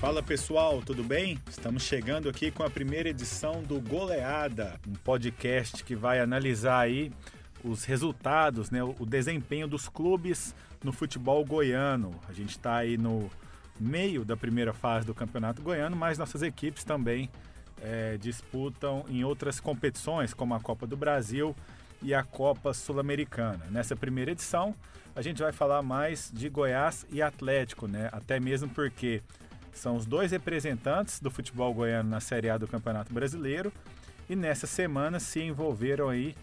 Fala pessoal, tudo bem? Estamos chegando aqui com a primeira edição do Goleada, um podcast que vai analisar aí os resultados, né, o desempenho dos clubes no futebol goiano. A gente está aí no meio da primeira fase do Campeonato Goiano, mas nossas equipes também é, disputam em outras competições, como a Copa do Brasil e a Copa Sul-Americana. Nessa primeira edição, a gente vai falar mais de Goiás e Atlético, né? Até mesmo porque são os dois representantes do futebol goiano na Série A do Campeonato Brasileiro e nessa semana se envolveram aí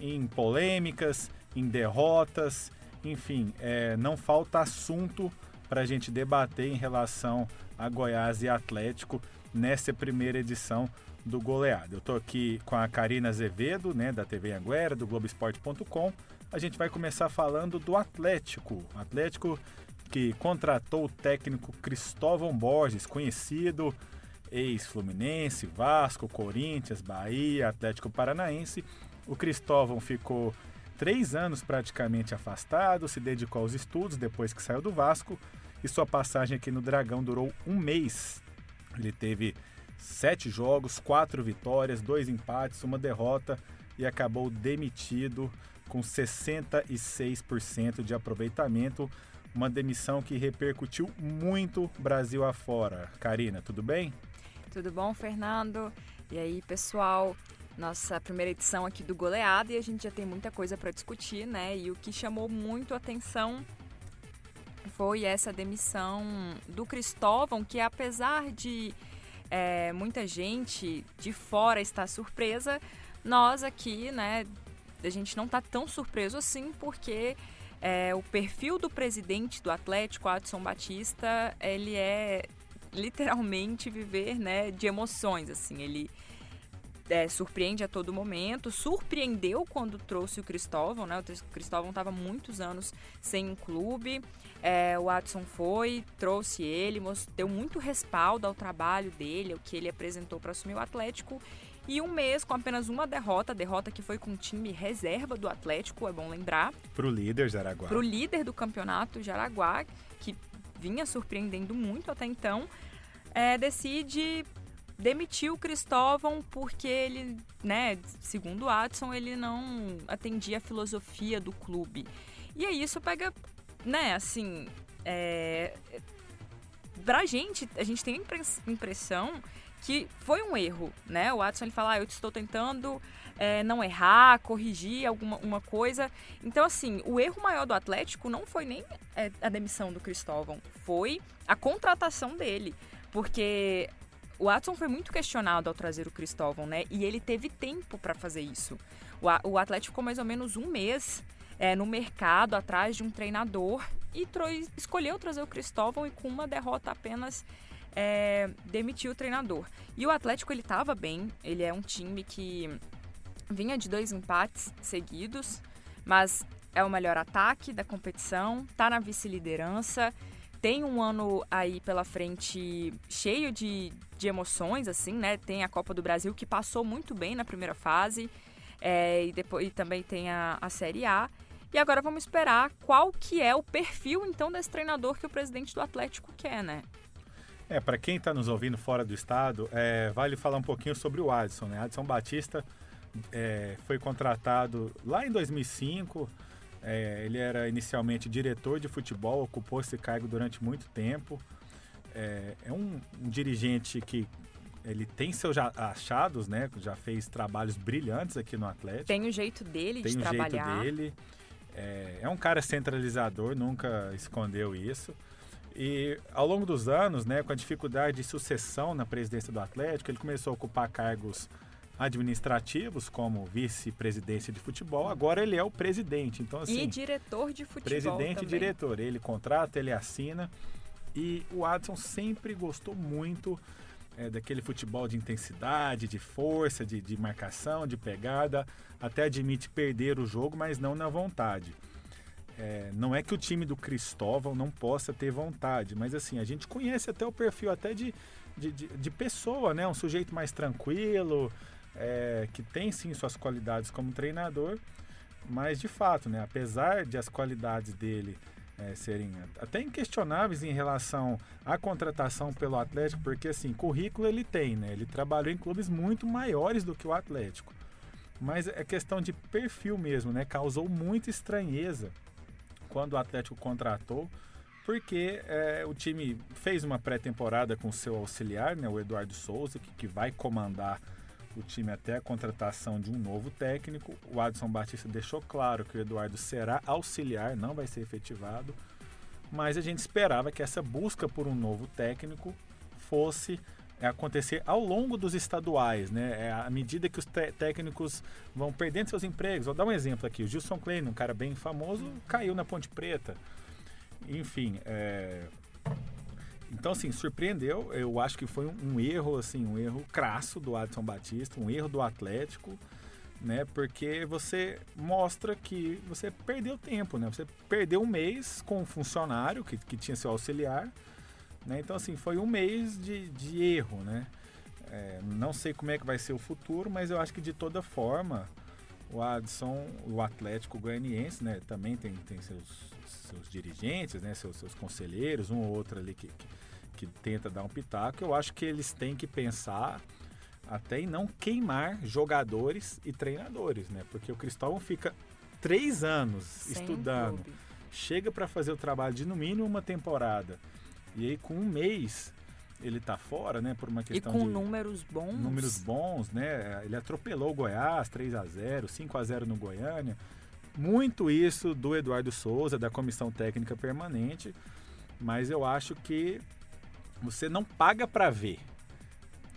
em polêmicas, em derrotas, enfim, é, não falta assunto para a gente debater em relação a Goiás e Atlético nessa primeira edição do Goleado. Eu estou aqui com a Karina Azevedo, né, da TV Anguera, do Globoesporte.com. A gente vai começar falando do Atlético. Atlético que contratou o técnico Cristóvão Borges, conhecido ex-Fluminense, Vasco, Corinthians, Bahia, Atlético Paranaense. O Cristóvão ficou três anos praticamente afastado, se dedicou aos estudos depois que saiu do Vasco e sua passagem aqui no Dragão durou um mês. Ele teve sete jogos, quatro vitórias, dois empates, uma derrota e acabou demitido com 66% de aproveitamento uma demissão que repercutiu muito Brasil afora. Karina, tudo bem? Tudo bom, Fernando? E aí, pessoal? Nossa primeira edição aqui do Goleada e a gente já tem muita coisa para discutir, né? E o que chamou muito atenção foi essa demissão do Cristóvão, que apesar de é, muita gente de fora estar surpresa, nós aqui, né, a gente não está tão surpreso assim, porque é, o perfil do presidente do Atlético, Adson Batista, ele é literalmente viver né, de emoções. assim Ele é, surpreende a todo momento, surpreendeu quando trouxe o Cristóvão, né? O Cristóvão estava muitos anos sem um clube. É, o Adson foi, trouxe ele, deu muito respaldo ao trabalho dele, ao que ele apresentou para assumir o Atlético e um mês com apenas uma derrota, derrota que foi com o time reserva do Atlético, é bom lembrar. Para o líder Jaraguá. Para o líder do campeonato Jaraguá, que vinha surpreendendo muito até então, é, decide demitir o Cristóvão porque ele, né, segundo o Adson, ele não atendia a filosofia do clube. E aí isso pega, né, assim, é, pra gente, a gente tem a impressão que foi um erro, né? O Watson ele fala, ah, eu estou tentando é, não errar, corrigir alguma uma coisa. Então, assim, o erro maior do Atlético não foi nem é, a demissão do Cristóvão, foi a contratação dele. Porque o Watson foi muito questionado ao trazer o Cristóvão, né? E ele teve tempo para fazer isso. O, o Atlético ficou mais ou menos um mês é, no mercado atrás de um treinador e escolheu trazer o Cristóvão e com uma derrota apenas é, demitiu o treinador. E o Atlético ele estava bem, ele é um time que vinha de dois empates seguidos, mas é o melhor ataque da competição, tá na vice-liderança, tem um ano aí pela frente cheio de, de emoções, assim, né? Tem a Copa do Brasil que passou muito bem na primeira fase, é, e depois e também tem a, a Série A. E agora vamos esperar qual que é o perfil então desse treinador que o presidente do Atlético quer, né? É, para quem está nos ouvindo fora do estado, é, vale falar um pouquinho sobre o Adson. Né? Adson Batista é, foi contratado lá em 2005. É, ele era inicialmente diretor de futebol, ocupou esse cargo durante muito tempo. É, é um, um, dirigente que ele tem seus achados, né? Já fez trabalhos brilhantes aqui no Atlético. Tem o jeito dele tem de o trabalhar. Jeito dele. É, é um cara centralizador, nunca escondeu isso. E ao longo dos anos, né, com a dificuldade de sucessão na presidência do Atlético, ele começou a ocupar cargos administrativos, como vice-presidência de futebol. Agora ele é o presidente. Então, assim, e diretor de futebol. Presidente também. e diretor. Ele contrata, ele assina. E o Adson sempre gostou muito é, daquele futebol de intensidade, de força, de, de marcação, de pegada. Até admite perder o jogo, mas não na vontade. É, não é que o time do Cristóvão não possa ter vontade, mas assim, a gente conhece até o perfil até de, de, de, de pessoa, né? Um sujeito mais tranquilo, é, que tem sim suas qualidades como treinador, mas de fato, né? Apesar de as qualidades dele é, serem até inquestionáveis em relação à contratação pelo Atlético, porque assim, currículo ele tem, né? Ele trabalhou em clubes muito maiores do que o Atlético. Mas é questão de perfil mesmo, né? Causou muita estranheza quando o Atlético contratou, porque é, o time fez uma pré-temporada com seu auxiliar, né, o Eduardo Souza, que, que vai comandar o time até a contratação de um novo técnico. O Adson Batista deixou claro que o Eduardo será auxiliar, não vai ser efetivado. Mas a gente esperava que essa busca por um novo técnico fosse acontecer ao longo dos estaduais, né? É, à medida que os técnicos vão perdendo seus empregos. Vou dar um exemplo aqui. O Gilson Klein, um cara bem famoso, caiu na Ponte Preta. Enfim, é, então, assim, surpreendeu. Eu acho que foi um, um, erro, assim, um erro crasso do Adson Batista, um erro do Atlético, né? Porque você mostra que você perdeu tempo, né? Você perdeu um mês com um funcionário que, que tinha seu auxiliar, né? Então, assim, foi um mês de, de erro, né? É, não sei como é que vai ser o futuro, mas eu acho que de toda forma o Adson, o Atlético Goianiense, né? Também tem, tem seus seus dirigentes, né, seus, seus conselheiros, um ou outro ali que, que, que tenta dar um pitaco, eu acho que eles têm que pensar até em não queimar jogadores e treinadores, né? Porque o Cristóvão fica três anos Sem estudando, clube. chega para fazer o trabalho de no mínimo uma temporada e aí com um mês ele tá fora, né? Por uma questão e com de números bons, números bons, né? Ele atropelou o Goiás 3 a 0, 5 a 0 no Goiânia muito isso do Eduardo Souza, da comissão técnica permanente, mas eu acho que você não paga para ver.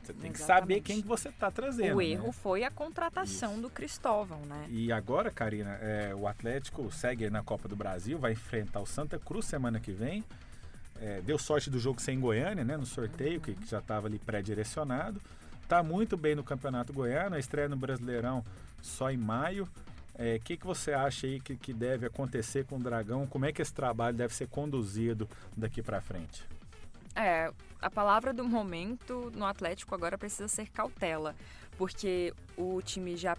Você tem Exatamente. que saber quem que você está trazendo. O erro né? foi a contratação Isso. do Cristóvão, né? E agora, Karina, é, o Atlético segue na Copa do Brasil, vai enfrentar o Santa Cruz semana que vem. É, deu sorte do jogo sem Goiânia, né? No sorteio, que, que, já estava ali pré-direcionado. Tá muito bem no Campeonato Goiano, a estreia no Brasileirão só em maio. O é, que, que você acha aí que, que deve acontecer com o Dragão? Como é que esse trabalho deve ser conduzido daqui para frente? É, a palavra do momento no Atlético agora precisa ser cautela, porque o time já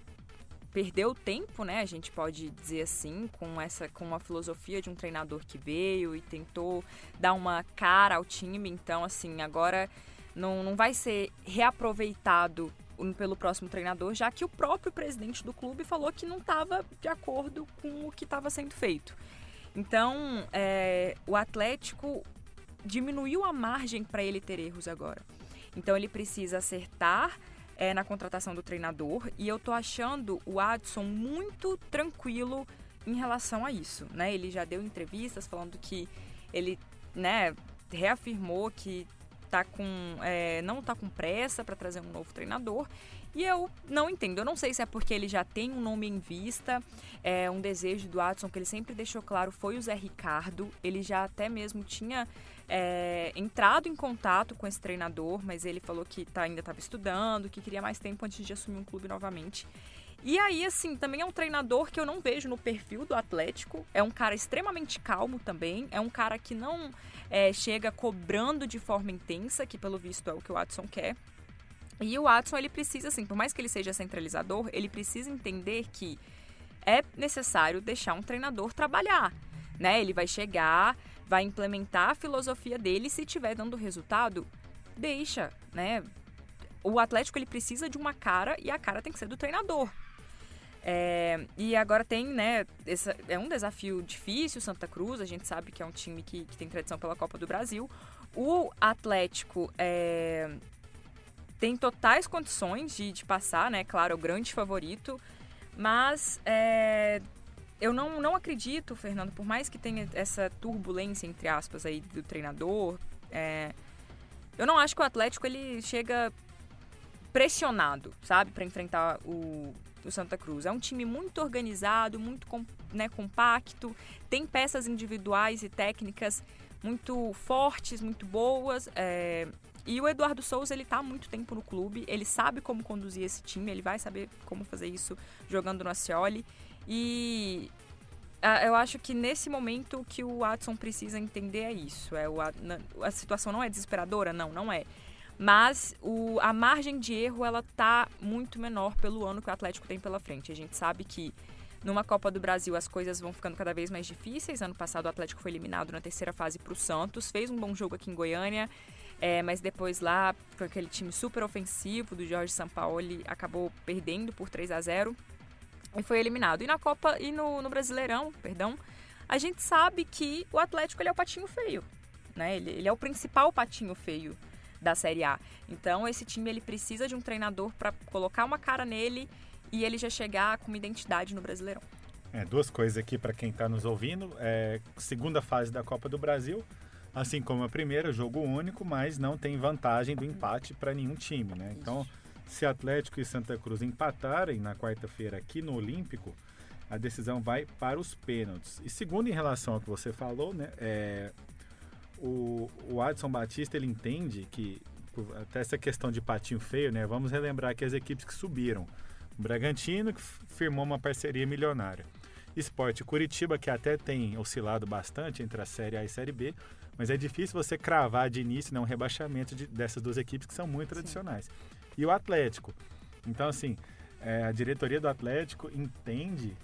perdeu tempo, né? A gente pode dizer assim, com essa com a filosofia de um treinador que veio e tentou dar uma cara ao time, então assim, agora não, não vai ser reaproveitado pelo próximo treinador, já que o próprio presidente do clube falou que não estava de acordo com o que estava sendo feito. Então, é, o Atlético diminuiu a margem para ele ter erros agora. Então, ele precisa acertar é, na contratação do treinador e eu tô achando o Adson muito tranquilo em relação a isso, né? Ele já deu entrevistas falando que ele, né, reafirmou que tá com, é, não está com pressa para trazer um novo treinador. E eu não entendo. Eu não sei se é porque ele já tem um nome em vista, é, um desejo do Adson que ele sempre deixou claro foi o Zé Ricardo. Ele já até mesmo tinha é, entrado em contato com esse treinador, mas ele falou que tá, ainda estava estudando, que queria mais tempo antes de assumir um clube novamente. E aí, assim, também é um treinador que eu não vejo no perfil do Atlético. É um cara extremamente calmo também. É um cara que não é, chega cobrando de forma intensa, que pelo visto é o que o Watson quer. E o Watson, ele precisa, assim, por mais que ele seja centralizador, ele precisa entender que é necessário deixar um treinador trabalhar. Né? Ele vai chegar, vai implementar a filosofia dele se estiver dando resultado, deixa, né? O Atlético ele precisa de uma cara e a cara tem que ser do treinador. É, e agora tem, né, essa, é um desafio difícil, Santa Cruz, a gente sabe que é um time que, que tem tradição pela Copa do Brasil. O Atlético é, tem totais condições de, de, passar, né, claro, é o grande favorito, mas é, eu não, não acredito, Fernando, por mais que tenha essa turbulência, entre aspas, aí do treinador, é, eu não acho que o Atlético ele chega pressionado, sabe, para enfrentar o, o Santa Cruz. É um time muito organizado, muito né, compacto, tem peças individuais e técnicas muito fortes, muito boas. É... E o Eduardo Souza, ele tá há muito tempo no clube, ele sabe como conduzir esse time, ele vai saber como fazer isso jogando no Acioli. E eu acho que nesse momento o que o Watson precisa entender é isso. É o, a, a situação não é desesperadora? Não, não é mas o, a margem de erro ela tá muito menor pelo ano que o Atlético tem pela frente. A gente sabe que Numa Copa do Brasil, as coisas vão ficando cada vez mais difíceis. Ano passado, o Atlético foi eliminado na terceira fase para o Santos, fez um bom jogo aqui em Goiânia, é, mas depois lá, com aquele time super ofensivo do Jorge Sampaoli, acabou perdendo por 3 a 0 e foi eliminado. E na Copa e no, no Brasileirão, perdão, a gente sabe que o Atlético ele é o patinho feio, né? Ele, ele é o principal patinho feio da Série A. Então esse time ele precisa de um treinador para colocar uma cara nele e ele já chegar com uma identidade no Brasileirão. É, duas coisas aqui para quem está nos ouvindo. É, segunda fase da Copa do Brasil, assim como a primeira, jogo único, mas não tem vantagem do empate para nenhum time, né? Então, se Atlético e Santa Cruz empatarem na quarta-feira aqui no Olímpico, a decisão vai para os pênaltis. E segundo, em relação ao que você falou, né, é, o, o Adson Batista ele entende que até essa questão de patinho feio, né? Vamos relembrar que as equipes que subiram, o Bragantino que firmou uma parceria milionária, Esporte Curitiba que até tem oscilado bastante entre a Série A e a Série B, mas é difícil você cravar de início né, um rebaixamento de, dessas duas equipes que são muito tradicionais. Sim. E o Atlético, então assim, é, a diretoria do Atlético entende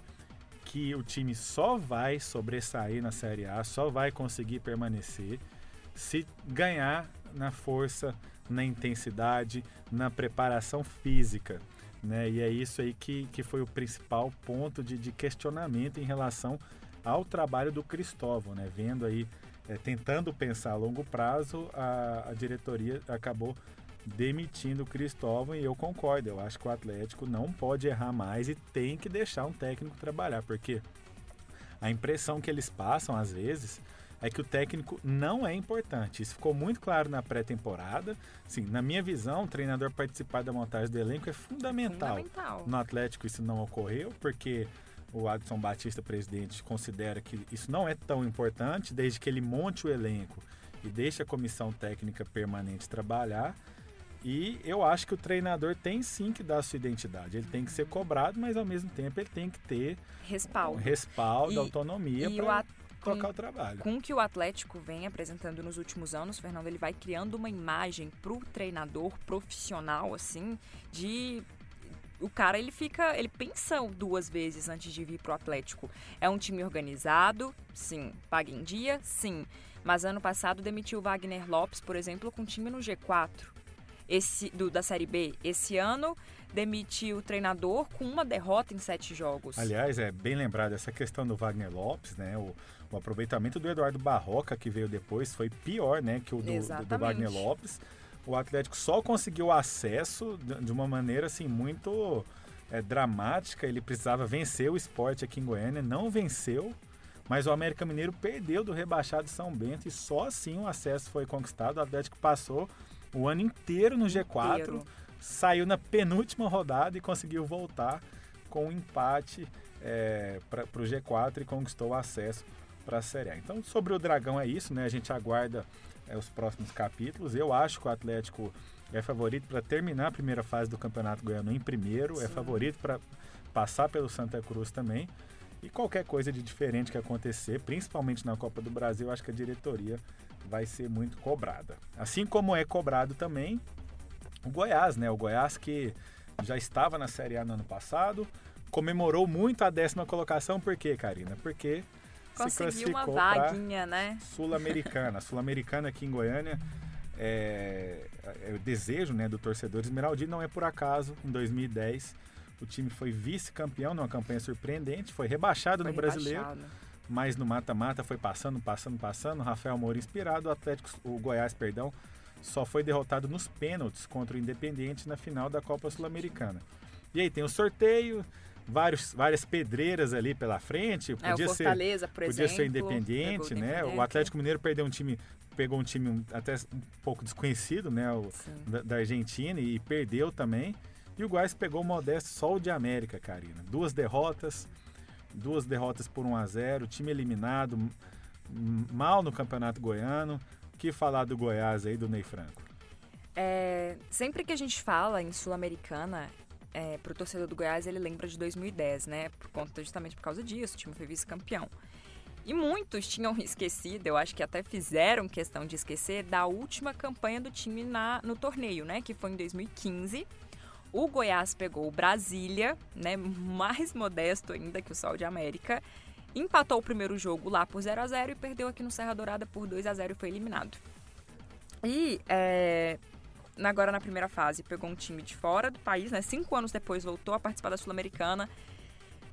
que o time só vai sobressair na Série A, só vai conseguir permanecer se ganhar na força, na intensidade, na preparação física. Né? E é isso aí que, que foi o principal ponto de, de questionamento em relação ao trabalho do Cristóvão, né? Vendo aí, é, tentando pensar a longo prazo, a, a diretoria acabou demitindo o Cristóvão e eu concordo. Eu acho que o Atlético não pode errar mais e tem que deixar um técnico trabalhar, porque a impressão que eles passam às vezes é que o técnico não é importante. Isso ficou muito claro na pré-temporada. Sim, na minha visão, o treinador participar da montagem do elenco é fundamental. fundamental. No Atlético isso não ocorreu, porque o Adson Batista, presidente, considera que isso não é tão importante, desde que ele monte o elenco e deixe a comissão técnica permanente trabalhar. E eu acho que o treinador tem sim que dar sua identidade. Ele tem que ser cobrado, mas ao mesmo tempo ele tem que ter respaldo, um respaldo, e, autonomia para tocar o trabalho. Com o que o Atlético vem apresentando nos últimos anos, Fernando, ele vai criando uma imagem para o treinador profissional, assim, de o cara ele fica, ele pensa duas vezes antes de vir pro Atlético. É um time organizado, sim. Paga em dia, sim. Mas ano passado demitiu o Wagner Lopes, por exemplo, com time no G4 esse do, da Série B esse ano demitiu o treinador com uma derrota em sete jogos. Aliás, é bem lembrado essa questão do Wagner Lopes, né? O, o aproveitamento do Eduardo Barroca, que veio depois, foi pior né, que o do, do, do Wagner Lopes. O Atlético só conseguiu acesso de uma maneira assim muito é, dramática. Ele precisava vencer o esporte aqui em Goiânia, não venceu. Mas o América Mineiro perdeu do rebaixado São Bento e só assim o acesso foi conquistado. O Atlético passou o ano inteiro no G4, inteiro. saiu na penúltima rodada e conseguiu voltar com um empate é, para o G4 e conquistou o acesso para a Série A. Então, sobre o Dragão é isso, né? A gente aguarda é, os próximos capítulos. Eu acho que o Atlético é favorito para terminar a primeira fase do Campeonato Goiano em primeiro, é Sim. é favorito para passar pelo Santa Cruz também. E qualquer coisa de diferente que acontecer, principalmente na Copa do Brasil, acho que a diretoria vai ser muito cobrada. Assim como é cobrado também o Goiás, né? O Goiás que já estava na Série A no ano passado, comemorou muito a décima colocação, por quê, Karina? Porque Conseguiu uma vaguinha, né? Sul-Americana. Sul-Americana aqui em Goiânia é, é, o desejo né, do torcedor esmeraldino, não é por acaso, em 2010 o time foi vice-campeão numa campanha surpreendente, foi rebaixado foi no rebaixado. brasileiro mas no mata-mata foi passando, passando, passando. Rafael Moura inspirado, o Atlético, o Goiás, perdão, só foi derrotado nos pênaltis contra o Independiente na final da Copa Sul-Americana. E aí tem o sorteio, vários, várias pedreiras ali pela frente. Podia é, Fortaleza, ser, por podia exemplo, ser independente, né? O Atlético Mineiro perdeu um time, pegou um time até um pouco desconhecido, né? O, da, da, Argentina e perdeu também. E o Goiás pegou o modesto Sol de América, Karina. Duas derrotas, duas derrotas por 1 a 0 time eliminado, mal no Campeonato Goiano. O que falar do Goiás aí, do Ney Franco? É, sempre que a gente fala em Sul-Americana, é, para o torcedor do Goiás, ele lembra de 2010, né? Por conta, justamente por causa disso, o time foi vice-campeão. E muitos tinham esquecido, eu acho que até fizeram questão de esquecer, da última campanha do time na, no torneio, né? Que foi em 2015. O Goiás pegou o Brasília, né, mais modesto ainda que o Sol de América, empatou o primeiro jogo lá por 0 a 0 e perdeu aqui no Serra Dourada por 2 a 0 e foi eliminado. E é, agora na primeira fase pegou um time de fora do país, né? Cinco anos depois voltou a participar da Sul-Americana,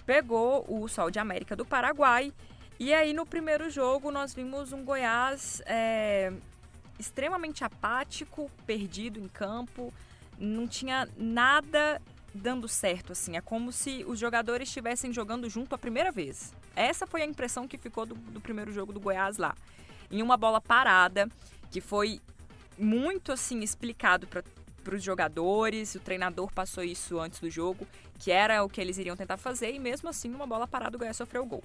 pegou o Sol de América do Paraguai. E aí no primeiro jogo nós vimos um Goiás é, extremamente apático, perdido em campo, não tinha nada dando certo, assim. É como se os jogadores estivessem jogando junto a primeira vez. Essa foi a impressão que ficou do, do primeiro jogo do Goiás lá. Em uma bola parada, que foi muito assim explicado para os jogadores, o treinador passou isso antes do jogo, que era o que eles iriam tentar fazer, e mesmo assim, numa bola parada, o Goiás sofreu o gol.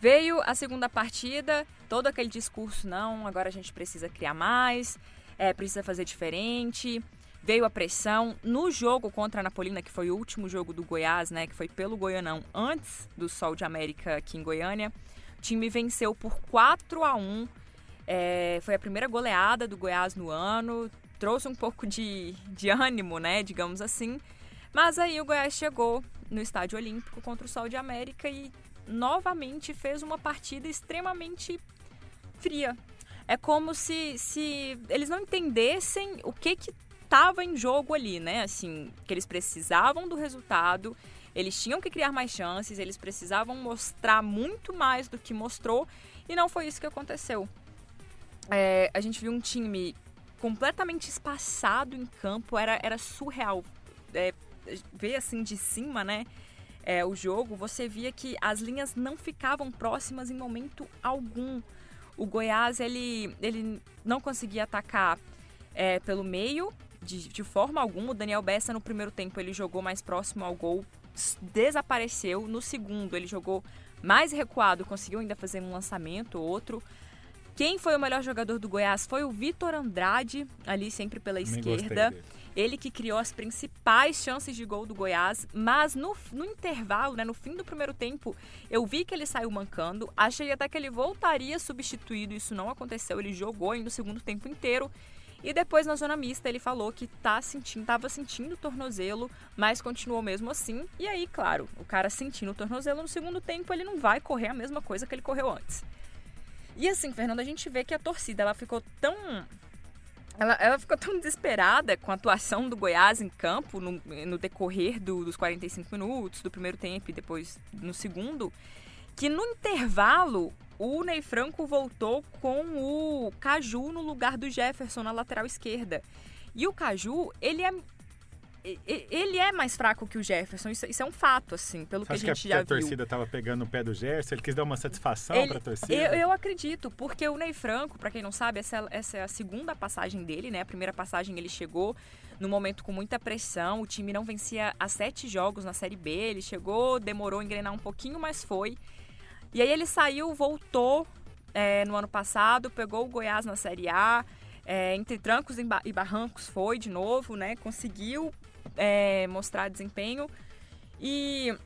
Veio a segunda partida, todo aquele discurso, não, agora a gente precisa criar mais, é, precisa fazer diferente. Veio a pressão no jogo contra a Napolina, que foi o último jogo do Goiás, né, que foi pelo Goianão, antes do Sol de América aqui em Goiânia. O time venceu por 4 a 1 é, foi a primeira goleada do Goiás no ano, trouxe um pouco de, de ânimo, né, digamos assim. Mas aí o Goiás chegou no Estádio Olímpico contra o Sol de América e novamente fez uma partida extremamente fria. É como se, se eles não entendessem o que que estava em jogo ali, né? Assim, que eles precisavam do resultado, eles tinham que criar mais chances, eles precisavam mostrar muito mais do que mostrou e não foi isso que aconteceu é, a gente viu um time completamente espaçado em campo, era, era surreal. É, ver assim de cima, né? É, o jogo, você via que as linhas não ficavam próximas em momento algum. O Goiás ele, ele não conseguia atacar é, pelo meio de, de forma alguma. O Daniel Bessa no primeiro tempo ele jogou mais próximo ao gol, desapareceu. No segundo ele jogou mais recuado, conseguiu ainda fazer um lançamento, outro. Quem foi o melhor jogador do Goiás foi o Vitor Andrade, ali sempre pela esquerda. Ele que criou as principais chances de gol do Goiás, mas no, no intervalo, né, no fim do primeiro tempo, eu vi que ele saiu mancando. Achei até que ele voltaria substituído, isso não aconteceu. Ele jogou ainda o segundo tempo inteiro. E depois na zona mista ele falou que tá sentindo, tava sentindo o tornozelo, mas continuou mesmo assim. E aí, claro, o cara sentindo o tornozelo no segundo tempo, ele não vai correr a mesma coisa que ele correu antes. E assim, Fernando, a gente vê que a torcida ela ficou tão. Ela, ela ficou tão desesperada com a atuação do Goiás em campo no, no decorrer do, dos 45 minutos, do primeiro tempo e depois no segundo, que no intervalo o Ney Franco voltou com o Caju no lugar do Jefferson na lateral esquerda. E o Caju, ele é ele é mais fraco que o Jefferson, isso, isso é um fato, assim, pelo Você que a gente que a, já viu. a torcida estava pegando o pé do Jefferson, ele quis dar uma satisfação para a torcida? Eu, eu, acredito, porque o Ney Franco, para quem não sabe, essa, essa é a segunda passagem dele, né? A primeira passagem ele chegou no momento com muita pressão, o time não vencia há sete jogos na Série B, ele chegou, demorou a engrenar um pouquinho, mas foi. E aí ele saiu, voltou é, no ano passado, pegou o Goiás na Série A, é, entre trancos e barrancos foi de novo, né? Conseguiu é, mostrar desempenho. E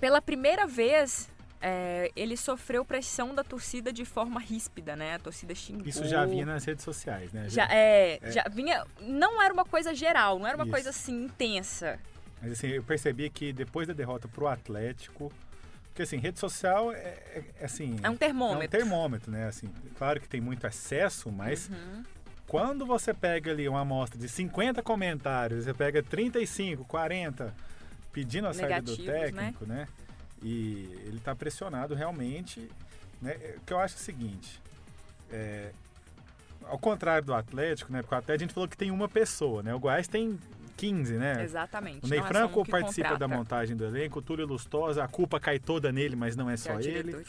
pela primeira vez é, ele sofreu pressão da torcida de forma ríspida, né? A torcida xingou. Isso já vinha nas redes sociais, né? Já, é, é, já vinha. Não era uma coisa geral, não era uma Isso. coisa assim intensa. Mas assim, eu percebi que depois da derrota pro Atlético. Porque assim, rede social é, é, é assim. É um termômetro. É um termômetro, né? Assim, claro que tem muito acesso, mas uhum. Quando você pega ali uma amostra de 50 comentários, você pega 35, 40 pedindo a saída do né? técnico, né? né? E ele está pressionado realmente. Né? O que eu acho é o seguinte: é, ao contrário do Atlético, né? Porque o Atlético a gente falou que tem uma pessoa, né? O Goiás tem 15, né? Exatamente. O Ney é Franco participa contrata. da montagem do elenco, o Túlio Lustosa, a culpa cai toda nele, mas não é só é ele.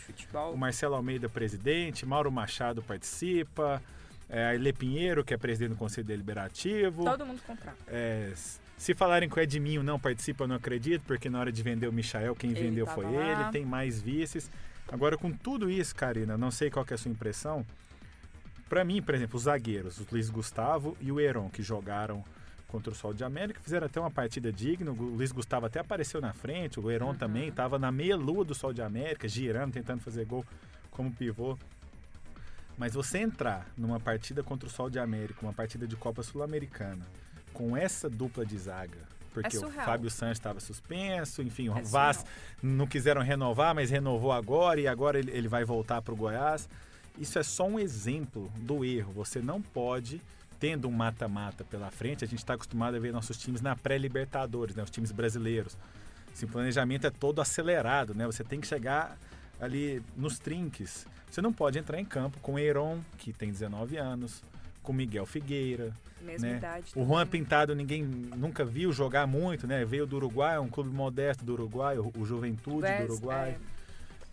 O Marcelo Almeida, presidente, Mauro Machado participa, é, a Ilê Pinheiro, que é presidente do Conselho Deliberativo. Todo mundo contrata. É, se falarem que o Edminho não participa, eu não acredito, porque na hora de vender o Michael, quem ele vendeu foi lá. ele, tem mais vices. Agora, com tudo isso, Karina, não sei qual é a sua impressão. Para mim, por exemplo, os zagueiros, o Luiz Gustavo e o Heron, que jogaram contra o Sol de América, fizeram até uma partida digna. O Luiz Gustavo até apareceu na frente, o Heron uhum. também estava na meia lua do Sol de América, girando, tentando fazer gol como pivô. Mas você entrar numa partida contra o Sol de América, uma partida de Copa Sul-Americana, com essa dupla de zaga. Porque É o. Fábio Santos estava suspenso, enfim, o É Vaz surreal. não quiseram renovar, mas renovou agora e agora ele, ele vai voltar para o Goiás. Isso é só um exemplo do erro. Você não pode, tendo um mata-mata pela frente, a gente está acostumado a ver nossos times na pré-Libertadores, né, os times brasileiros. Assim, o planejamento é todo acelerado, né? Você tem que chegar ali nos trinques. Você não pode entrar em campo com o Eiron, que tem 19 anos, com o Miguel Figueira, Mesma né? idade. O Juan também. Pintado ninguém nunca viu jogar muito, né? Veio do Uruguai, é um clube modesto do Uruguai, o, o Juventude do Uruguai. é,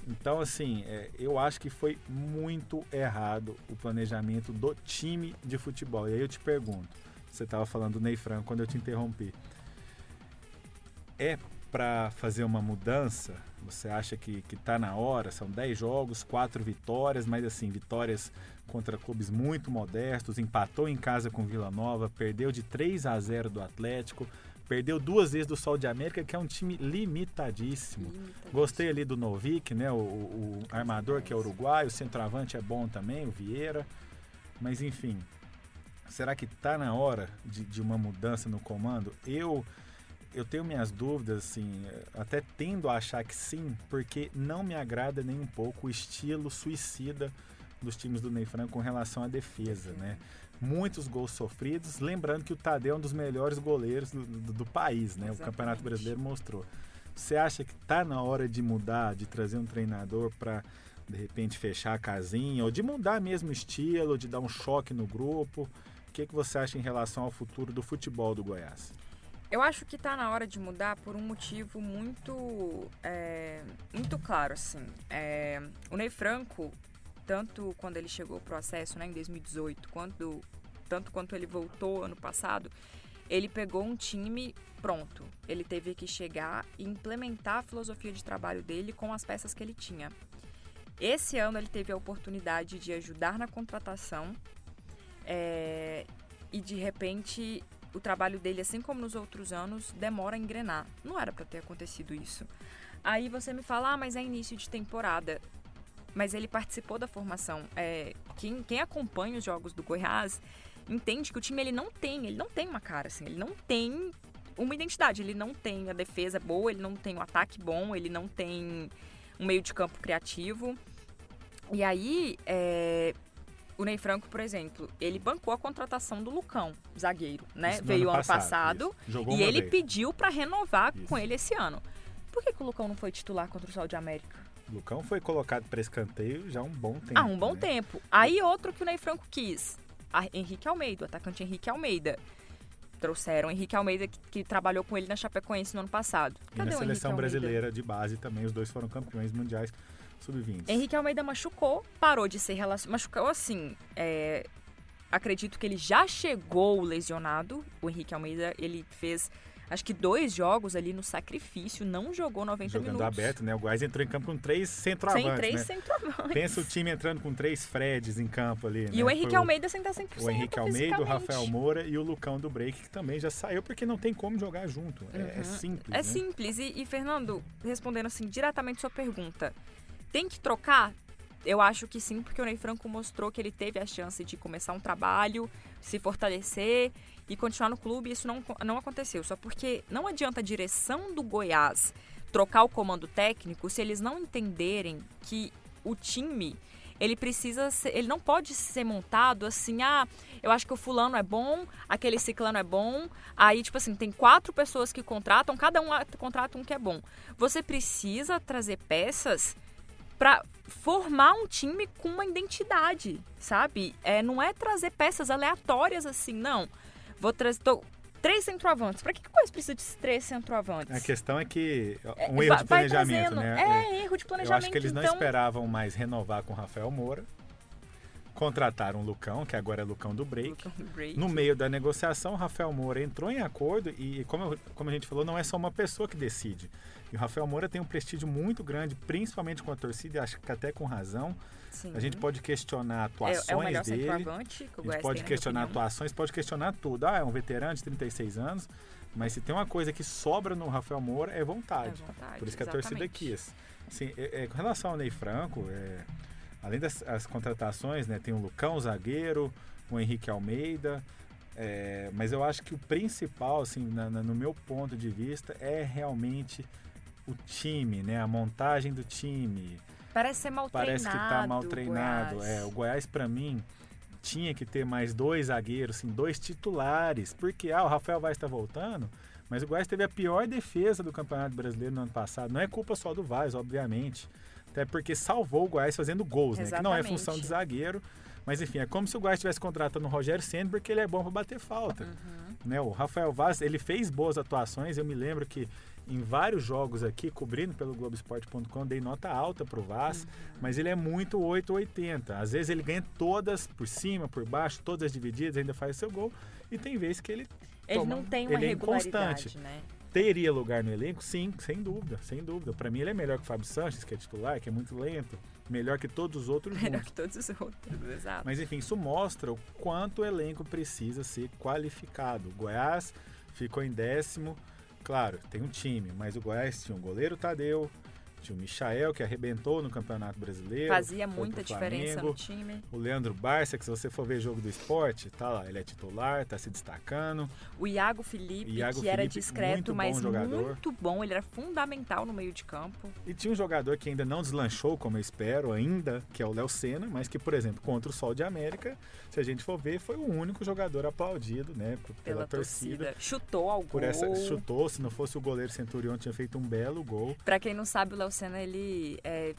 Então, assim, é, eu acho que foi muito errado o planejamento do time de futebol. E aí eu te pergunto, você estava falando do Ney Franco quando eu te interrompi. É para fazer uma mudança? Você acha que, que tá na hora? São 10 jogos, 4 vitórias, mas assim, vitórias contra clubes muito modestos, empatou em casa com Vila Nova, perdeu de 3 a 0 do Atlético, perdeu duas vezes do Sol de América, que é um time limitadíssimo. limita Gostei ali do Novik, né? O, o- o armador que é uruguaio, o centroavante é bom também, o Vieira. Mas enfim, será que tá na hora de, de uma mudança no comando? Eu eu tenho minhas dúvidas, assim, até tendo a achar que sim, porque não me agrada nem um pouco o estilo suicida dos times do Ney Franco com relação à defesa, né? Muitos gols sofridos, lembrando que o Tadeu é um dos melhores goleiros do, do- do país, né? O Campeonato Exatamente. Brasileiro mostrou. Você acha que tá na hora de mudar, de trazer um treinador para de repente fechar a casinha ou de mudar mesmo o estilo, de dar um choque no grupo? O que, que você acha em relação ao futuro do futebol do Goiás? Eu acho que tá na hora de mudar por um motivo muito, é, muito claro, assim. É, o Ney Franco, tanto quando ele chegou ao processo, né, em 2018, quanto, tanto quanto ele voltou ano passado, ele pegou um time pronto. Ele teve que chegar e implementar a filosofia de trabalho dele com as peças que ele tinha. Esse ano ele teve a oportunidade de ajudar na contratação é, e de repente o trabalho dele, assim como nos outros anos, demora a engrenar. Não era para ter acontecido isso. Aí você me fala, ah, mas é início de temporada. Mas ele participou da formação. É, quem, quem acompanha os jogos do Goiás entende que o time ele não tem, ele não tem uma cara assim, ele não tem uma identidade, ele não tem a defesa boa, ele não tem um ataque bom, ele não tem um meio de campo criativo. E aí, é, o Ney Franco, por exemplo, ele bancou a contratação do Lucão, zagueiro, né? Isso Veio ano passado. Jogou e ele vez. pediu para renovar Isso. com ele esse ano. Por que, que o Lucão não foi titular contra o Sol de América? O Lucão foi colocado para escanteio já há um bom tempo. Ah, um bom né? tempo. Aí outro que o Ney Franco quis, a Henrique Almeida, o atacante Henrique Almeida. Trouxeram o Henrique Almeida, que, que trabalhou com ele na Chapecoense no ano passado. E na Cadê o Henrique seleção brasileira de base também, os dois foram campeões mundiais sub-20. Henrique Almeida machucou, parou de ser relacionado. Machucou assim. é, Acredito que ele já chegou lesionado. O Henrique Almeida, ele fez acho que dois jogos ali no sacrifício, não jogou 90 Jogando minutos. aberto, né? O Goiás entrou em campo com três Sem centroavantes, três né? centroavantes. Pensa o time entrando com três Freds em campo ali, E né? o Henrique Foi Almeida sem estar 100% O Henrique Almeida, o. Rafael Moura e o Lucão do Break, que também já saiu porque não tem como jogar junto. É, é Uhum. simples, É né? simples. E, e, Fernando, respondendo assim diretamente sua pergunta, tem que trocar? Eu acho que sim, porque o Ney Franco mostrou que ele teve a chance de começar um trabalho, se fortalecer e continuar no clube. Isso não, não aconteceu. Só porque não adianta a direção do Goiás trocar o comando técnico se eles não entenderem que o time ele precisa ser, ele não pode ser montado assim, ah, eu acho que o fulano é bom, aquele ciclano é bom, aí tipo assim, tem quatro pessoas que contratam, cada um contrata um que é bom. Você precisa trazer peças para formar um time com uma identidade, sabe? É, não é trazer peças aleatórias assim, não. Vou trazer tô- três centroavantes. Para que que o Goiás precisa de três centroavantes? A questão é que É, um erro vai- de planejamento, né? É, erro de Eu planejamento. acho que eles não então... esperavam mais renovar com o Rafael Moura. Contrataram o Lucão, que agora é Lucão do Break. Lucão Break. No meio da negociação, o Rafael Moura entrou em acordo e, como, eu- como a gente falou, não é só uma pessoa que decide. E o Rafael Moura tem um prestígio muito grande, principalmente com a torcida, e acho que até com razão. Sim. A gente pode questionar atuações é, é o melhor dele. centroavante que o A gente pode questionar atuações, pode questionar tudo. Ah, é um veterano de 36 anos, mas se tem uma coisa que sobra no Rafael Moura é vontade. É vontade, Por isso que a torcida exatamente. quis. Assim, é- é, com relação ao Ney Franco, é, além das as contratações, né, tem o Lucão, zagueiro, o Henrique Almeida. É, mas eu acho que o principal, assim, na, na, no meu ponto de vista, é realmente o time, né? A montagem do time. Parece ser mal Parece treinado. Parece que tá mal treinado. Goiás. É, o Goiás, para mim, tinha que ter mais dois zagueiros, assim, dois titulares. Porque, ah, o Rafael Vaz está voltando, mas o Goiás teve a pior defesa do Campeonato Brasileiro no ano passado. Não é culpa só do Vaz, obviamente. Até porque salvou o Goiás fazendo gols, né? Que não é função de zagueiro. Mas enfim, é como se o Goiás estivesse contratando o Rogério Senna porque ele é bom para bater falta. Uhum. Né? O Rafael Vaz, ele fez boas atuações. Eu me lembro que em vários jogos aqui, cobrindo pelo Globoesporte.com, dei nota alta pro Vaz, uhum. mas ele é muito 880. Às vezes ele ganha todas por cima, por baixo, todas as divididas, ainda faz seu gol. E tem vezes que ele. Ele toma, não tem uma ele é regularidade, inconstante. né? Teria lugar no elenco? Sim, sem dúvida, sem dúvida. Para mim ele é melhor que o Fábio Sanches, que é titular, que é muito lento, melhor que todos os outros Melhor juntos. que todos os outros, exato. Mas enfim, isso mostra o quanto o elenco precisa ser qualificado. O Goiás ficou em décimo, claro, tem um time, mas o Goiás tinha um goleiro Tadeu, tinha o Michael, que arrebentou no Campeonato Brasileiro. Fazia muita diferença Flamengo. no time. O Leandro Barça, que se você for ver jogo do esporte, tá lá, ele é titular, tá se destacando. O Iago Felipe, Iago que era Felipe, discreto, muito bom mas jogador. muito bom. Ele era fundamental no meio de campo. E tinha um jogador que ainda não deslanchou, como eu espero, ainda, que é o Léo Senna, mas que, por exemplo, contra o Sol de América, se a gente for ver, foi o único jogador aplaudido, né, Pela, pela, torcida. torcida. Chutou ao Por gol. essa chutou, se não fosse o goleiro Centurion, tinha feito um belo gol. Pra quem não sabe, o Léo Senna, ele... É,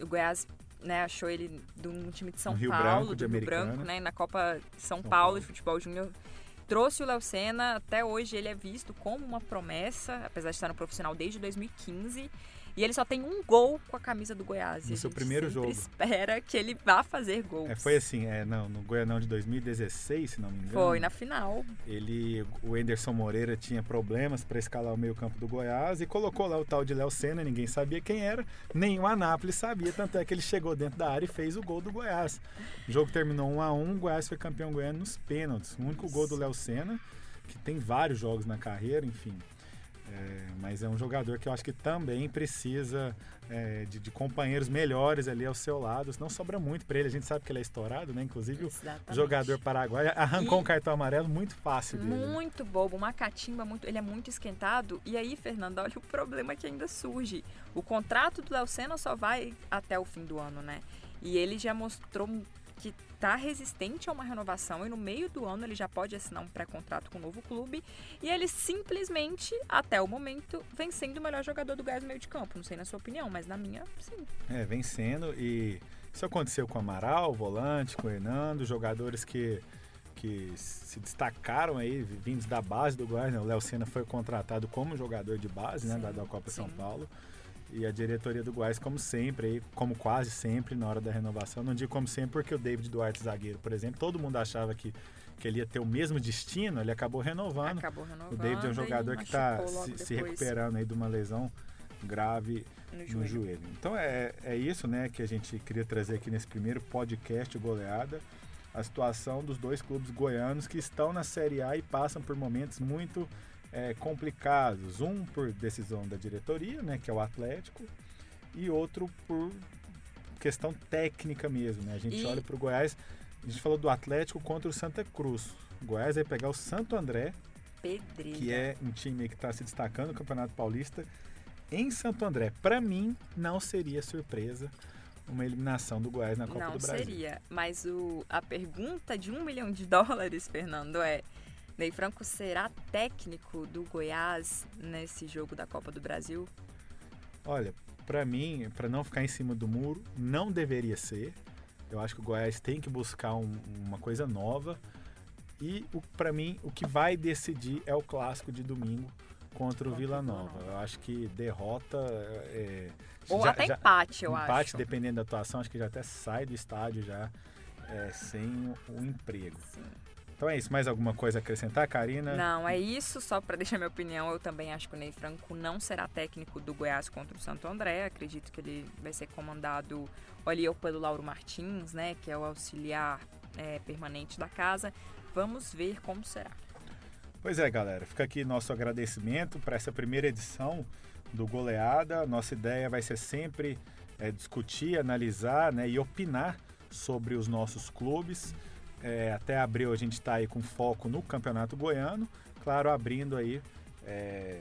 o Goiás né, achou ele de um time de São Rio Paulo, Branco, do de Rio Americana. Branco, né, na Copa São, São Paulo, Paulo. de Futebol Júnior. Trouxe o Léo Senna, até hoje ele é visto como uma promessa, apesar de estar no profissional desde 2015. E ele só tem um gol com a camisa do Goiás. No seu primeiro jogo. espera que ele vá fazer gols. É, foi assim, é, não, no Goianão de 2016, se não me engano. Foi na final. Ele, o Enderson Moreira tinha problemas para escalar o meio-campo do Goiás e colocou lá o tal de Léo Senna, ninguém sabia quem era, nem o Anápolis sabia, tanto é que ele chegou dentro da área e fez o gol do Goiás. O jogo terminou 1 a 1, o Goiás foi campeão goiano nos pênaltis. O único gol do Léo Senna, que tem vários jogos na carreira, enfim. É, mas é um jogador que eu acho que também precisa é, de, de companheiros melhores ali ao seu lado. Não sobra muito para ele, a gente sabe que ele é estourado, né? Inclusive o Exatamente. jogador paraguaio arrancou E- um cartão amarelo muito fácil dele. né? Muito bobo, uma catimba muito. Ele é muito esquentado. E aí, Fernando, olha o problema que ainda surge. O contrato do Léo Senna só vai até o fim do ano, né? E ele já mostrou que tá resistente a uma renovação e no meio do ano ele já pode assinar um pré-contrato com o novo clube e ele simplesmente, até o momento, vem sendo o melhor jogador do Goiás no meio de campo. Não sei na sua opinião, mas na minha, sim. É, vencendo e isso aconteceu com o Amaral, o volante, com o Hernando, jogadores que, que se destacaram aí, vindos da base do Goiás, né? O Léo Senna foi contratado como jogador de base, né, Sim, da, da Copa São sim. Paulo. E a diretoria do Goiás, como sempre, aí, como quase sempre na hora da renovação, não digo como sempre porque o David Duarte zagueiro, por exemplo, todo mundo achava que, que ele ia ter o mesmo destino, ele acabou renovando. Acabou renovando. O David é um jogador que está se, se recuperando aí de uma lesão grave no no joelho. joelho. Então é, é isso né, que a gente queria trazer aqui nesse primeiro podcast Goleada, a situação dos dois clubes goianos que estão na Série A e passam por momentos muito é, complicados. Um por decisão da diretoria, né, que é o Atlético, e outro por questão técnica mesmo. Né? A gente E- olha para o Goiás, a gente falou do Atlético contra o Santa Cruz. O Goiás vai pegar o Santo André, Pedreira. que é um time que está se destacando no Campeonato Paulista em Santo André. Para mim, não seria surpresa uma eliminação do Goiás na Copa Não do Brasil. seria. Mas o, a pergunta de um milhão de dólares, Fernando, é: Ney Franco será técnico do Goiás nesse jogo da Copa do Brasil? Olha, para mim, para não ficar em cima do muro, não deveria ser. Eu acho que o Goiás tem que buscar um- uma coisa nova. E para mim, o que vai decidir é o clássico de domingo contra o Vila Nova. Eu acho que derrota. é, Ou já- até já- empate, eu empate, acho. dependendo da atuação, acho que já até sai do estádio já é, sem o, o emprego. Sim. Então é isso. Mais alguma coisa a acrescentar, Karina? Não, é isso. Só para deixar minha opinião, eu também acho que o Ney Franco não será técnico do Goiás contra o Santo André. Acredito que ele vai ser comandado ali pelo Lauro Martins, né, que é o auxiliar é, permanente da casa. Vamos ver como será. Pois é, galera. Fica aqui nosso agradecimento para essa primeira edição do Goleada. Nossa ideia vai ser sempre é, discutir, analisar né, e opinar sobre os nossos clubes. É, até abril a gente está aí com foco no Campeonato Goiano, claro, abrindo aí é,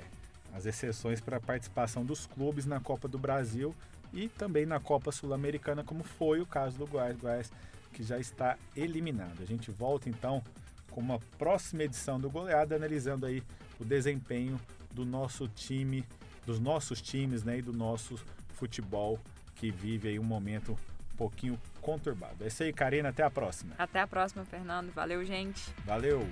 as exceções para a participação dos clubes na Copa do Brasil e também na Copa Sul-Americana, como foi o caso do Goiás, Goiás que já está eliminado. A gente volta então com uma próxima edição do Goleada, analisando aí o desempenho do nosso time, dos nossos times, né, e do nosso futebol que vive aí um momento um pouquinho conturbado. É isso aí, Karina, até a próxima. Até a próxima, Fernando. Valeu, gente. Valeu.